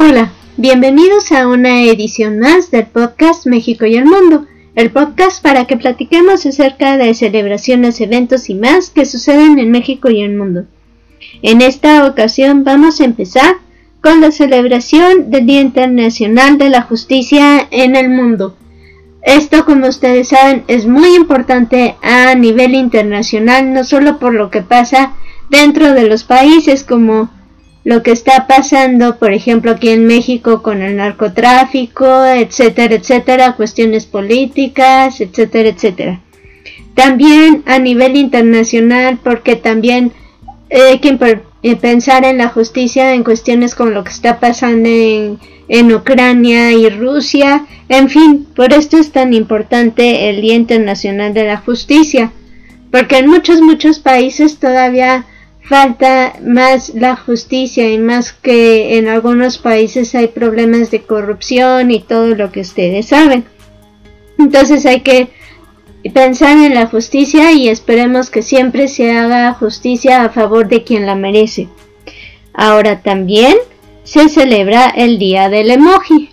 Hola, bienvenidos a una edición más del podcast México y el Mundo, el podcast para que platiquemos acerca de celebraciones, eventos y más que suceden en México y el mundo. En esta ocasión vamos a empezar con la celebración del Día Internacional de la Justicia en el mundo. Esto, como ustedes saben, es muy importante a nivel internacional, no solo por lo que pasa dentro de los países como lo que está pasando, por ejemplo, aquí en México con el narcotráfico, etcétera, etcétera, cuestiones políticas, etcétera, etcétera. También a nivel internacional, porque también hay que eh, pensar en la justicia en cuestiones como lo que está pasando en, en Ucrania y Rusia. En fin, por esto es tan importante el Día Internacional de la Justicia, porque en muchos, muchos países todavía falta más la justicia y más que en algunos países hay problemas de corrupción y todo lo que ustedes saben. Entonces hay que pensar en la justicia y esperemos que siempre se haga justicia a favor de quien la merece. Ahora también se celebra el Día del Emoji.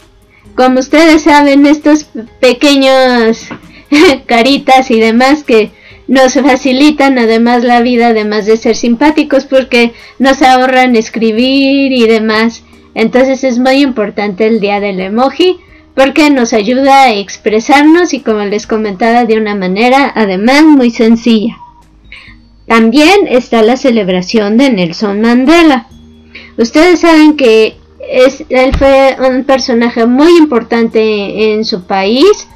Como ustedes saben, estos pequeños caritas y demás que nos facilitan además la vida además de ser simpáticos porque nos ahorran escribir y demás. Entonces es muy importante el día del emoji porque nos ayuda a expresarnos y como les comentaba de una manera además muy sencilla. También está la celebración de Nelson Mandela. Ustedes saben que es, él fue un personaje muy importante en su país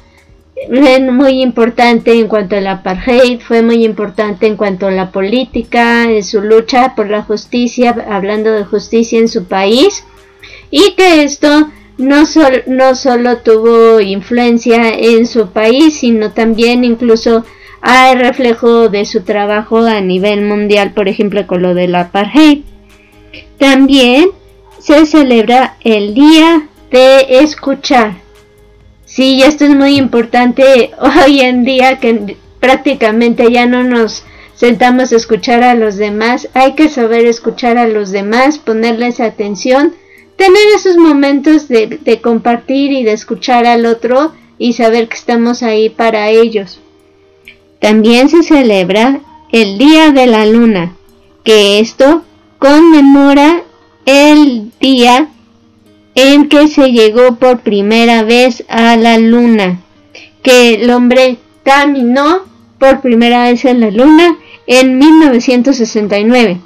muy importante en cuanto al apartheid, fue muy importante en cuanto a la política, en su lucha por la justicia, hablando de justicia en su país, y que esto no, no solo tuvo influencia en su país, sino también incluso hay reflejo de su trabajo a nivel mundial, por ejemplo, con lo del apartheid. También se celebra el Día de Escuchar Sí, esto es muy importante hoy en día que prácticamente ya no nos sentamos a escuchar a los demás. Hay que saber escuchar a los demás, ponerles atención, tener esos momentos de, de compartir y de escuchar al otro y saber que estamos ahí para ellos. También se celebra el Día de la Luna, que esto conmemora el día en que se llegó por primera vez a la luna, que el hombre caminó por primera vez en la luna en 1969.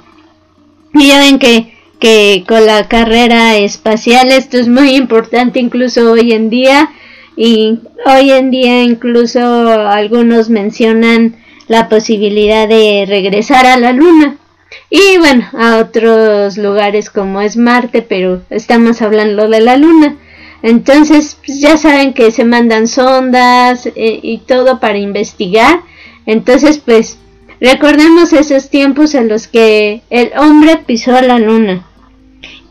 Y ya ven que, que con la carrera espacial esto es muy importante incluso hoy en día. Y hoy en día incluso algunos mencionan la posibilidad de regresar a la luna y bueno, a otros lugares como es Marte, pero estamos hablando de la Luna. Entonces, pues ya saben que se mandan sondas eh, y todo para investigar. Entonces, pues recordemos esos tiempos en los que el hombre pisó la Luna.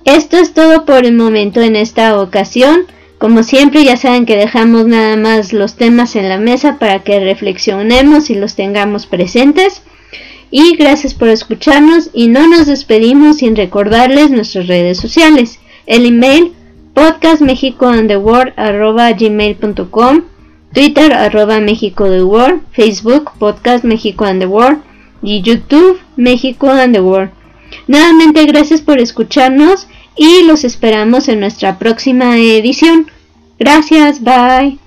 Esto es todo por el momento en esta ocasión. Como siempre, ya saben que dejamos nada más los temas en la mesa para que reflexionemos y los tengamos presentes. Y gracias por escucharnos y no nos despedimos sin recordarles nuestras redes sociales. El email podcastmexicoandtheworld.com Twitter arroba the World, Facebook Podcast and the World y YouTube México and the World. Nuevamente gracias por escucharnos y los esperamos en nuestra próxima edición. Gracias, bye.